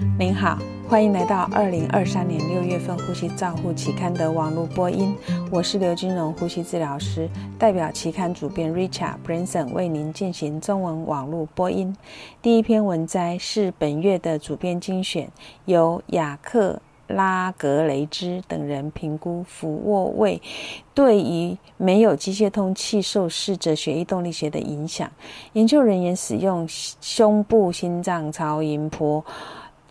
您好，欢迎来到二零二三年六月份《呼吸照护》期刊的网络播音。我是刘金荣呼吸治疗师，代表期刊主编 Richard Branson 为您进行中文网络播音。第一篇文摘是本月的主编精选，由雅克拉格雷兹等人评估俯卧位对于没有机械通气受试者血液动力学的影响。研究人员使用胸部心脏超音波。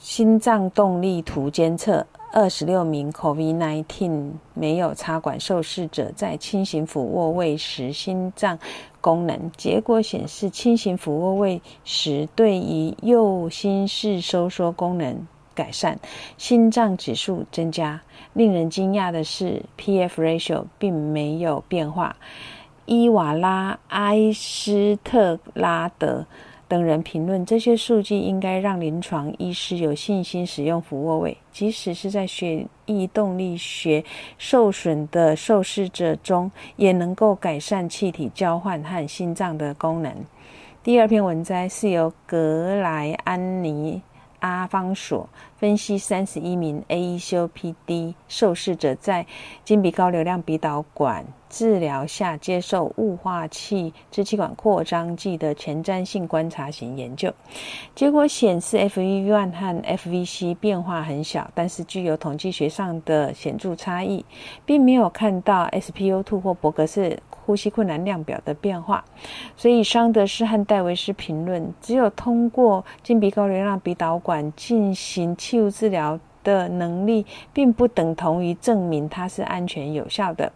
心脏动力图监测二十六名 COVID-19 没有插管受试者在轻型俯卧位时心脏功能，结果显示轻型俯卧位时对于右心室收缩功能改善，心脏指数增加。令人惊讶的是，P-F ratio 并没有变化。伊瓦拉埃斯特拉德。等人评论这些数据，应该让临床医师有信心使用俯卧位，即使是在血液动力学受损的受试者中，也能够改善气体交换和心脏的功能。第二篇文摘是由格莱安尼阿方索分析三十一名 AECOPD 受试者在经鼻高流量鼻导管。治疗下接受雾化器支气管扩张剂的前瞻性观察型研究，结果显示 FEV1 和 FVC 变化很小，但是具有统计学上的显著差异，并没有看到 SpO2 或伯格氏呼吸困难量表的变化。所以桑德斯和戴维斯评论，只有通过经鼻高流量鼻导管进行气雾治疗的能力，并不等同于证明它是安全有效的。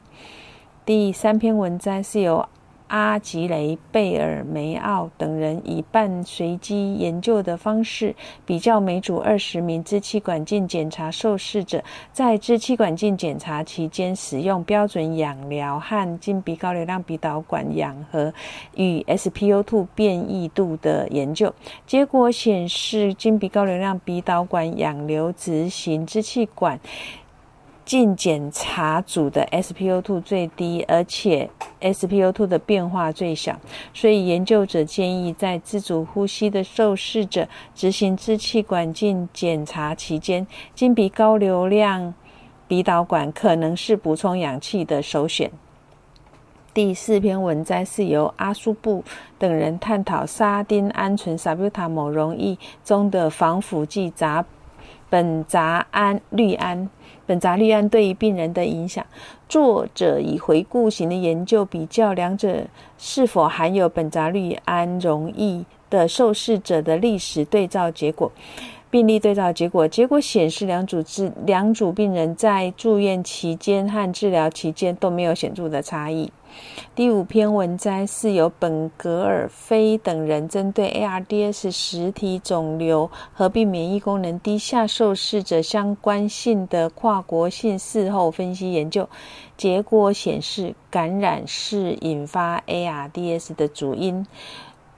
第三篇文章是由阿吉雷、贝尔梅奥等人以半随机研究的方式，比较每组二十名支气管镜检查受试者在支气管镜检查期间使用标准氧疗和经鼻高流量鼻导管氧合与 SpO2 变异度的研究。结果显示，经鼻高流量鼻导管氧流执行支气管。进检查组的 SpO2 最低，而且 SpO2 的变化最小，所以研究者建议在自主呼吸的受试者执行支气管镜检查期间，经鼻高流量鼻导管可能是补充氧气的首选。第四篇文摘是由阿苏布等人探讨沙丁胺醇 （Salbutamol） 溶液中的防腐剂杂苯杂胺氯胺。苯杂氯胺对于病人的影响，作者以回顾型的研究比较两者是否含有苯杂氯胺容易的受试者的历史对照结果、病例对照结果。结果显示，两组治两组病人在住院期间和治疗期间都没有显著的差异。第五篇文摘是由本格尔菲等人针对 ARDS 实体肿瘤合并免疫功能低下受试者相关性的跨国性事后分析研究，结果显示感染是引发 ARDS 的主因。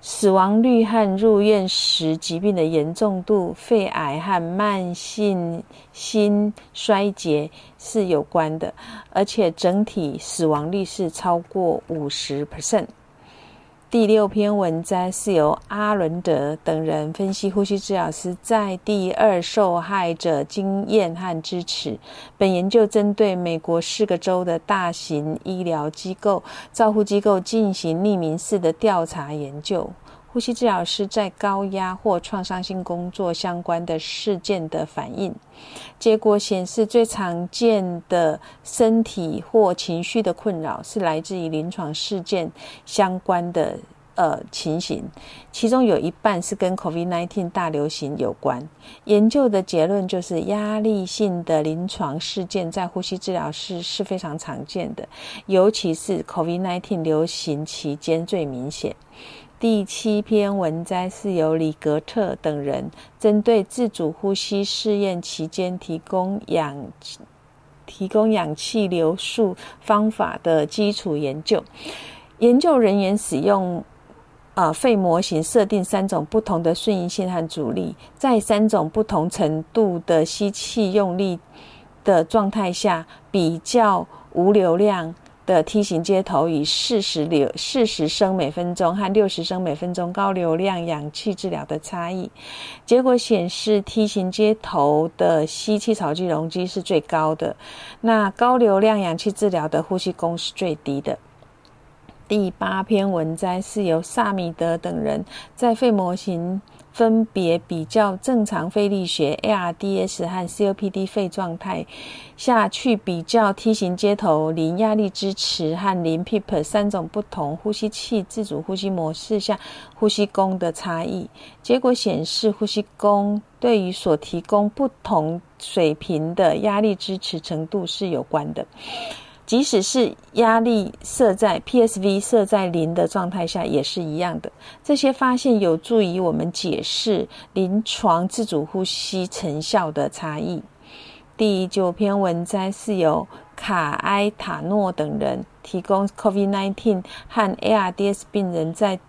死亡率和入院时疾病的严重度、肺癌和慢性心衰竭是有关的，而且整体死亡率是超过五十 percent。第六篇文章是由阿伦德等人分析呼吸治疗师在第二受害者经验和支持。本研究针对美国四个州的大型医疗机构、照护机构进行匿名式的调查研究。呼吸治疗师在高压或创伤性工作相关的事件的反应，结果显示最常见的身体或情绪的困扰是来自于临床事件相关的呃情形，其中有一半是跟 COVID-19 大流行有关。研究的结论就是压力性的临床事件在呼吸治疗师是非常常见的，尤其是 COVID-19 流行期间最明显。第七篇文摘是由李格特等人针对自主呼吸试验期间提供氧提供氧气流速方法的基础研究。研究人员使用啊肺模型设定三种不同的顺应性和阻力，在三种不同程度的吸气用力的状态下，比较无流量。的梯形接头以四十流四十升每分钟和六十升每分钟高流量氧气治疗的差异。结果显示，梯形接头的吸气槽肌容积是最高的，那高流量氧气治疗的呼吸功是最低的。第八篇文摘是由萨米德等人在肺模型。分别比较正常肺力学 ARDS 和 COPD 肺状态下去比较梯形接头零压力支持和零 PEEP 三种不同呼吸器自主呼吸模式下呼吸功的差异。结果显示，呼吸功对于所提供不同水平的压力支持程度是有关的。即使是压力设在 PSV 设在零的状态下，也是一样的。这些发现有助于我们解释临床自主呼吸成效的差异。第九篇文摘是由卡埃塔诺等人提供 COVID-19 和 ARDS 病人在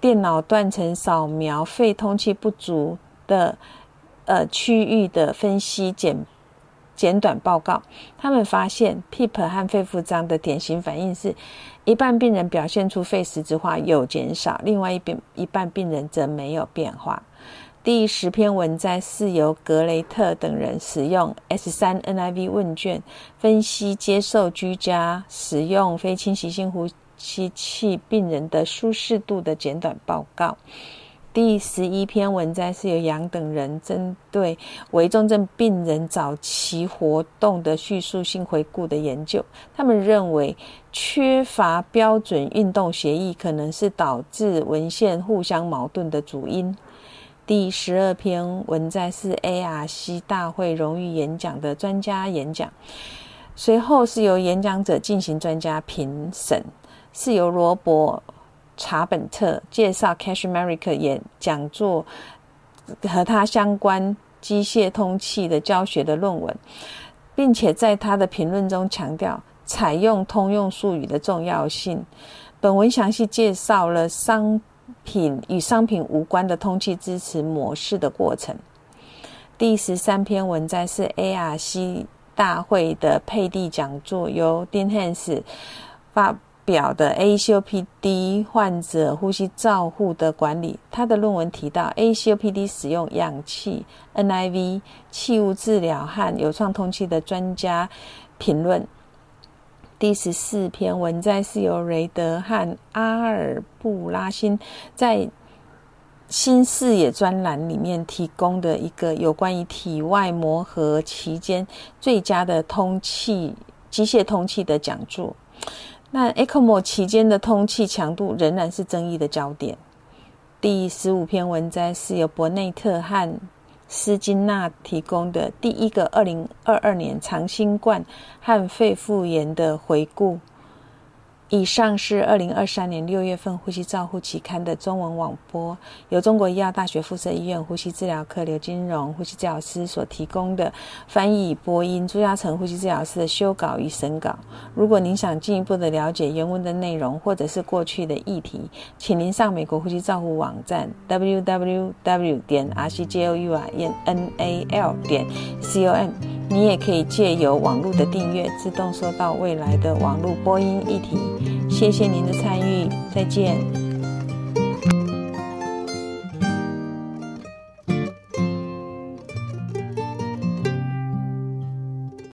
电脑断层扫描肺通气不足的呃区域的分析简。简短报告，他们发现 PEEP 和肺复张的典型反应是，一半病人表现出肺实质化有减少，另外一边一半病人则没有变化。第十篇文摘是由格雷特等人使用 S3 NIV 问卷分析接受居家使用非侵袭性呼吸器病人的舒适度的简短报告。第十一篇文摘是由杨等人针对危重症病人早期活动的叙述性回顾的研究。他们认为缺乏标准运动协议可能是导致文献互相矛盾的主因。第十二篇文摘是 ARC 大会荣誉演讲的专家演讲，随后是由演讲者进行专家评审，是由罗伯。查本特介绍 Cash America 演讲座和他相关机械通气的教学的论文，并且在他的评论中强调采用通用术语的重要性。本文详细介绍了商品与商品无关的通气支持模式的过程。第十三篇文摘是 ARC 大会的配地讲座，由 Dean Hans 发。表的 ACOPD 患者呼吸照护的管理，他的论文提到 ACOPD 使用氧气 NIV 气雾治疗和有创通气的专家评论。第十四篇文摘是由雷德和阿尔布拉辛在新视野专栏里面提供的一个有关于体外磨合期间最佳的通气机械通气的讲座。那 ECMO 期间的通气强度仍然是争议的焦点。第十五篇文摘是由伯内特和斯金纳提供的第一个二零二二年长新冠和肺复炎的回顾。以上是二零二三年六月份《呼吸照护期刊》的中文网播，由中国医药大学附设医院呼吸治疗科刘金荣呼吸治疗师所提供的翻译播音，朱嘉诚呼吸治疗师的修稿与审稿。如果您想进一步的了解原文的内容，或者是过去的议题，请您上美国呼吸照护网站 www 点 rcjournal 点 com。你也可以借由网络的订阅，自动收到未来的网络播音议题。谢谢您的参与，再见。